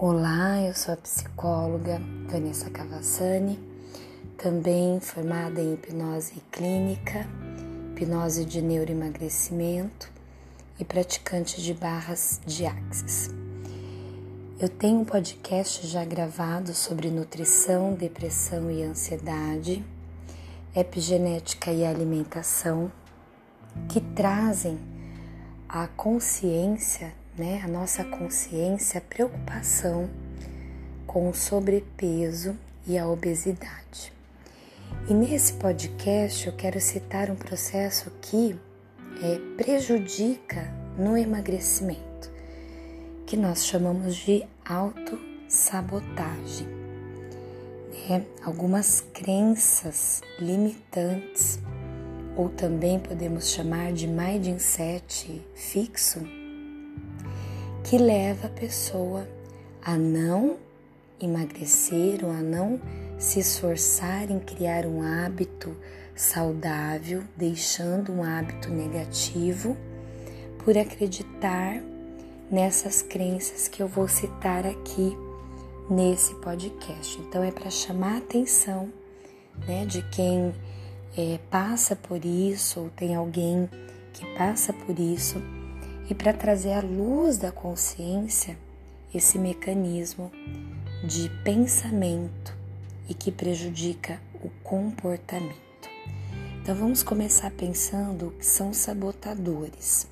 Olá, eu sou a psicóloga Vanessa Cavassani, também formada em hipnose clínica, hipnose de neuroemagrecimento e praticante de barras de axis. Eu tenho um podcast já gravado sobre nutrição, depressão e ansiedade, epigenética e alimentação, que trazem a consciência né, a nossa consciência, a preocupação com o sobrepeso e a obesidade. E nesse podcast eu quero citar um processo que é, prejudica no emagrecimento, que nós chamamos de autossabotagem. Né? Algumas crenças limitantes, ou também podemos chamar de mindset fixo, que leva a pessoa a não emagrecer ou a não se esforçar em criar um hábito saudável, deixando um hábito negativo, por acreditar nessas crenças que eu vou citar aqui nesse podcast. Então é para chamar a atenção né, de quem é, passa por isso ou tem alguém que passa por isso e para trazer à luz da consciência esse mecanismo de pensamento e que prejudica o comportamento. Então vamos começar pensando que são sabotadores.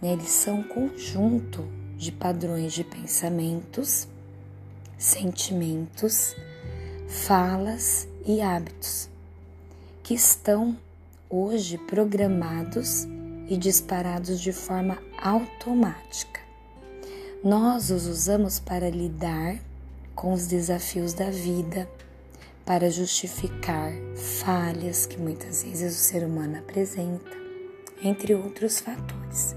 Né? Eles são um conjunto de padrões de pensamentos, sentimentos, falas e hábitos que estão hoje programados e disparados de forma automática. Nós os usamos para lidar com os desafios da vida, para justificar falhas que muitas vezes o ser humano apresenta, entre outros fatores.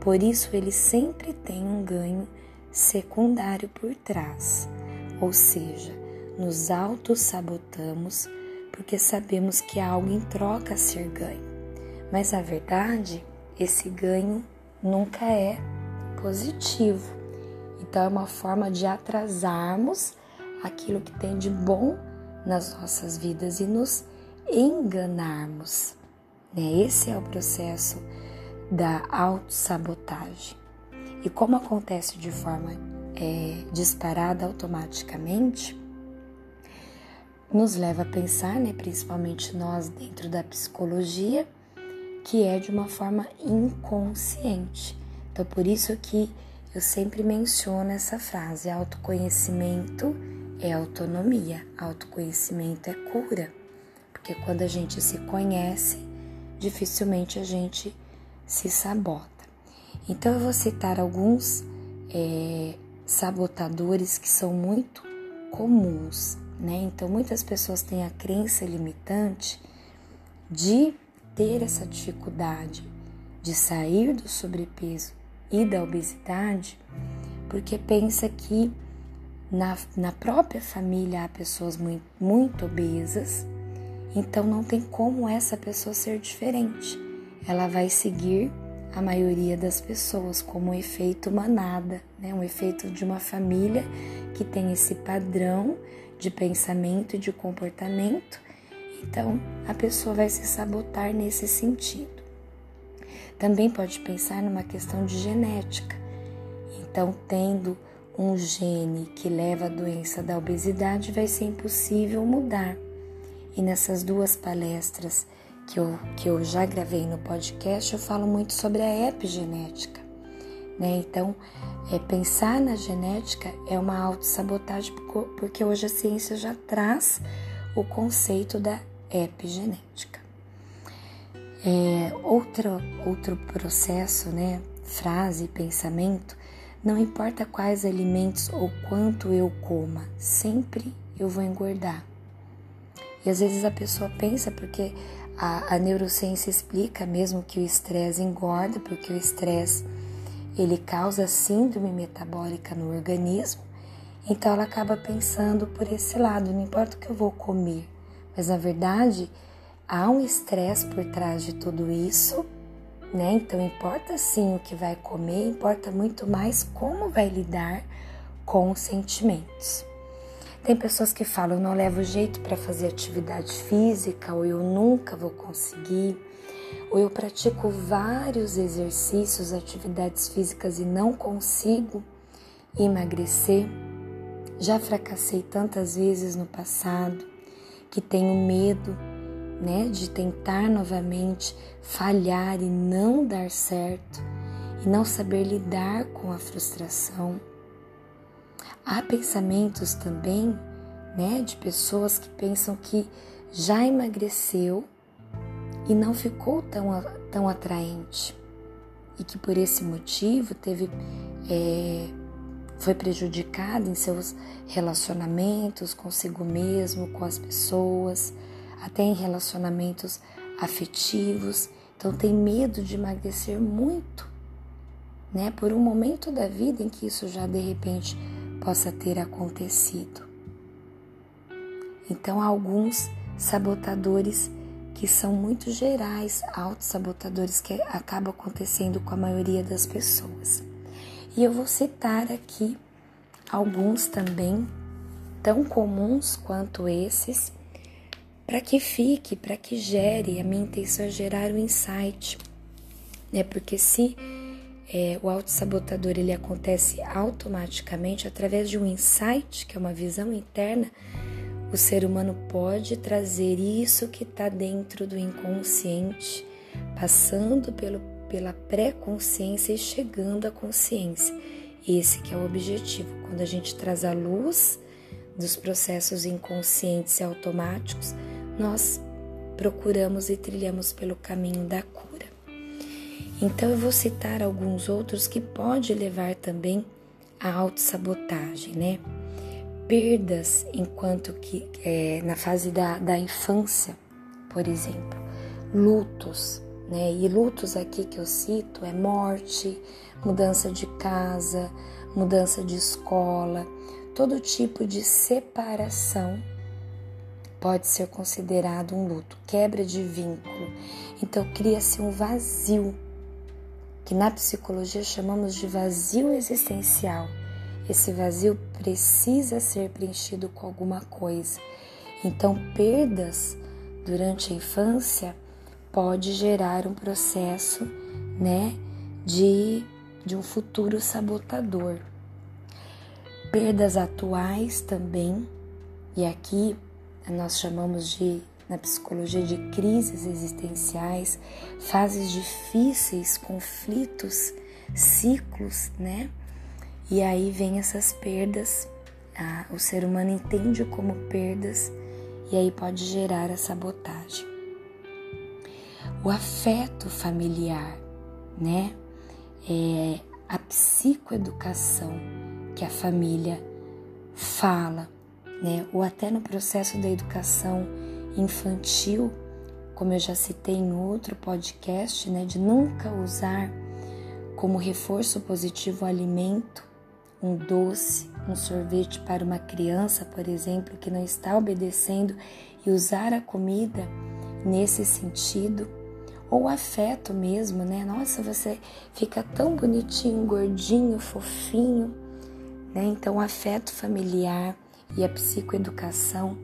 Por isso, ele sempre tem um ganho secundário por trás, ou seja, nos auto-sabotamos porque sabemos que há algo em troca a ser ganho. Mas a verdade, esse ganho nunca é positivo. Então é uma forma de atrasarmos aquilo que tem de bom nas nossas vidas e nos enganarmos. Né? Esse é o processo da autossabotagem. E como acontece de forma é, disparada automaticamente, nos leva a pensar, né, principalmente nós dentro da psicologia, que é de uma forma inconsciente. Então, por isso que eu sempre menciono essa frase: autoconhecimento é autonomia, autoconhecimento é cura. Porque quando a gente se conhece, dificilmente a gente se sabota. Então, eu vou citar alguns é, sabotadores que são muito comuns, né? Então, muitas pessoas têm a crença limitante de ter essa dificuldade de sair do sobrepeso e da obesidade, porque pensa que na, na própria família há pessoas muito, muito obesas, então não tem como essa pessoa ser diferente. Ela vai seguir a maioria das pessoas como um efeito manada, né? um efeito de uma família que tem esse padrão de pensamento e de comportamento então, a pessoa vai se sabotar nesse sentido. Também pode pensar numa questão de genética. Então, tendo um gene que leva à doença da obesidade, vai ser impossível mudar. E nessas duas palestras que eu, que eu já gravei no podcast, eu falo muito sobre a epigenética. Né? Então, é, pensar na genética é uma autossabotagem, porque hoje a ciência já traz o conceito da epigenética. É, outro, outro processo, né, frase, pensamento, não importa quais alimentos ou quanto eu coma, sempre eu vou engordar. E às vezes a pessoa pensa, porque a, a neurociência explica mesmo que o estresse engorda, porque o estresse ele causa síndrome metabólica no organismo, então ela acaba pensando por esse lado, não importa o que eu vou comer, mas na verdade, há um estresse por trás de tudo isso, né? Então importa sim o que vai comer, importa muito mais como vai lidar com sentimentos. Tem pessoas que falam, eu não levo jeito para fazer atividade física, ou eu nunca vou conseguir, ou eu pratico vários exercícios, atividades físicas e não consigo emagrecer. Já fracassei tantas vezes no passado que tenho medo, né, de tentar novamente falhar e não dar certo e não saber lidar com a frustração. Há pensamentos também, né, de pessoas que pensam que já emagreceu e não ficou tão, tão atraente e que por esse motivo teve é, foi prejudicado em seus relacionamentos consigo mesmo, com as pessoas, até em relacionamentos afetivos. Então tem medo de emagrecer muito, né? Por um momento da vida em que isso já de repente possa ter acontecido. Então alguns sabotadores que são muito gerais, autossabotadores que acabam acontecendo com a maioria das pessoas. E eu vou citar aqui alguns também tão comuns quanto esses, para que fique, para que gere. A minha intenção é gerar um insight, né? Porque se é, o autossabotador ele acontece automaticamente através de um insight, que é uma visão interna, o ser humano pode trazer isso que está dentro do inconsciente, passando pelo pela pré-consciência e chegando à consciência. Esse que é o objetivo. Quando a gente traz a luz dos processos inconscientes e automáticos, nós procuramos e trilhamos pelo caminho da cura. Então eu vou citar alguns outros que pode levar também à autossabotagem, né? Perdas enquanto que é, na fase da, da infância, por exemplo, lutos, né? E lutos aqui que eu cito é morte, mudança de casa, mudança de escola, todo tipo de separação pode ser considerado um luto, quebra de vínculo. Então cria-se um vazio, que na psicologia chamamos de vazio existencial. Esse vazio precisa ser preenchido com alguma coisa. Então, perdas durante a infância pode gerar um processo, né, de, de um futuro sabotador. Perdas atuais também, e aqui nós chamamos de na psicologia de crises existenciais, fases difíceis, conflitos, ciclos, né? E aí vem essas perdas, ah, o ser humano entende como perdas e aí pode gerar a sabotagem o afeto familiar, né? É a psicoeducação que a família fala, né? Ou até no processo da educação infantil, como eu já citei em outro podcast, né? De nunca usar como reforço positivo o alimento, um doce, um sorvete para uma criança, por exemplo, que não está obedecendo e usar a comida nesse sentido ou afeto mesmo, né? Nossa, você fica tão bonitinho, gordinho, fofinho, né? Então, afeto familiar e a psicoeducação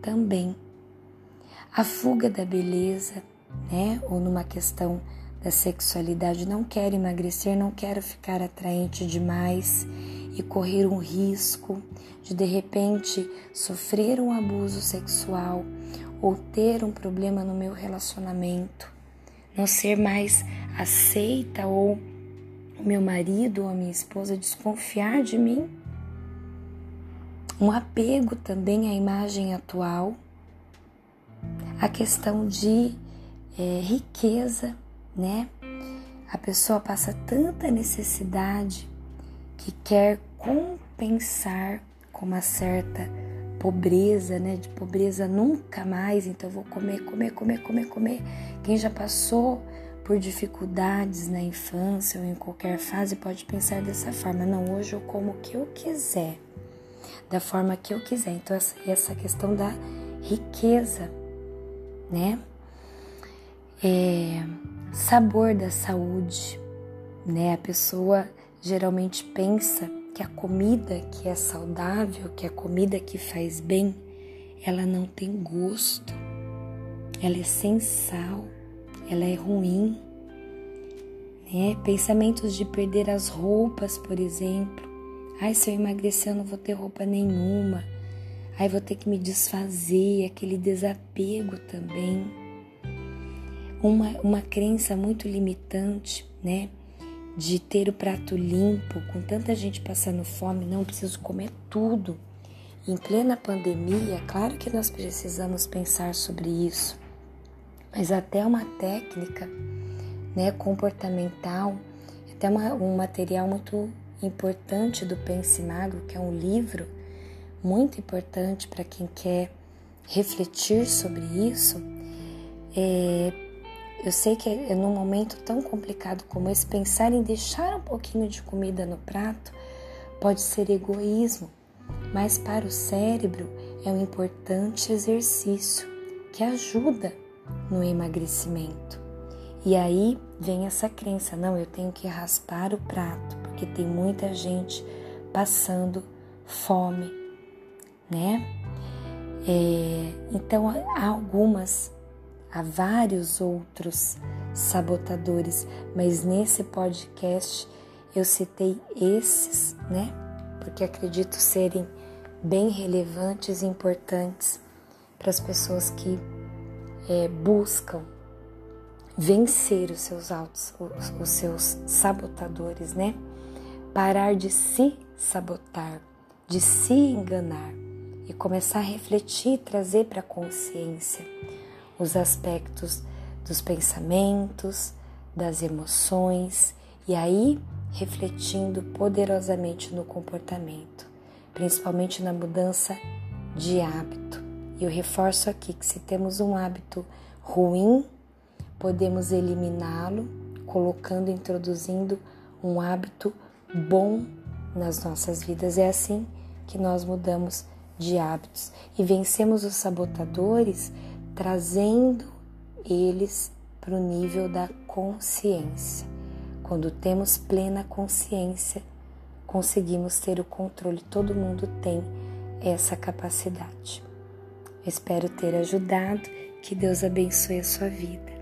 também. A fuga da beleza, né? Ou numa questão da sexualidade, não quero emagrecer, não quero ficar atraente demais e correr um risco de de repente sofrer um abuso sexual ou ter um problema no meu relacionamento não ser mais aceita ou o meu marido ou a minha esposa desconfiar de mim. Um apego também à imagem atual, a questão de é, riqueza, né? A pessoa passa tanta necessidade que quer compensar com uma certa pobreza, né? De pobreza nunca mais, então vou comer, comer, comer, comer, comer. Quem já passou por dificuldades na infância ou em qualquer fase pode pensar dessa forma: não, hoje eu como o que eu quiser, da forma que eu quiser. Então, essa questão da riqueza, né? É, sabor da saúde, né? A pessoa geralmente pensa que a comida que é saudável, que a comida que faz bem, ela não tem gosto, ela é sem sal, ela é ruim. Né? Pensamentos de perder as roupas, por exemplo. Ai, se eu emagrecer, eu não vou ter roupa nenhuma. Ai, vou ter que me desfazer, aquele desapego também. Uma, uma crença muito limitante, né? De ter o prato limpo, com tanta gente passando fome, não preciso comer tudo. Em plena pandemia, claro que nós precisamos pensar sobre isso, mas até uma técnica né, comportamental, até uma, um material muito importante do Pense Magro, que é um livro muito importante para quem quer refletir sobre isso. É, eu sei que é num momento tão complicado como esse, pensar em deixar um pouquinho de comida no prato pode ser egoísmo, mas para o cérebro é um importante exercício que ajuda no emagrecimento. E aí vem essa crença: não, eu tenho que raspar o prato, porque tem muita gente passando fome, né? É, então há algumas, há vários outros sabotadores, mas nesse podcast eu citei esses, né? Porque acredito serem bem relevantes e importantes para as pessoas que é, buscam vencer os seus autos, os, os seus sabotadores, né? Parar de se sabotar, de se enganar e começar a refletir, trazer para a consciência os aspectos dos pensamentos, das emoções e aí refletindo poderosamente no comportamento, principalmente na mudança de hábito. E eu reforço aqui que se temos um hábito ruim, podemos eliminá-lo colocando, introduzindo um hábito bom nas nossas vidas. É assim que nós mudamos de hábitos e vencemos os sabotadores trazendo eles para o nível da consciência. Quando temos plena consciência, conseguimos ter o controle. Todo mundo tem essa capacidade. Espero ter ajudado. Que Deus abençoe a sua vida.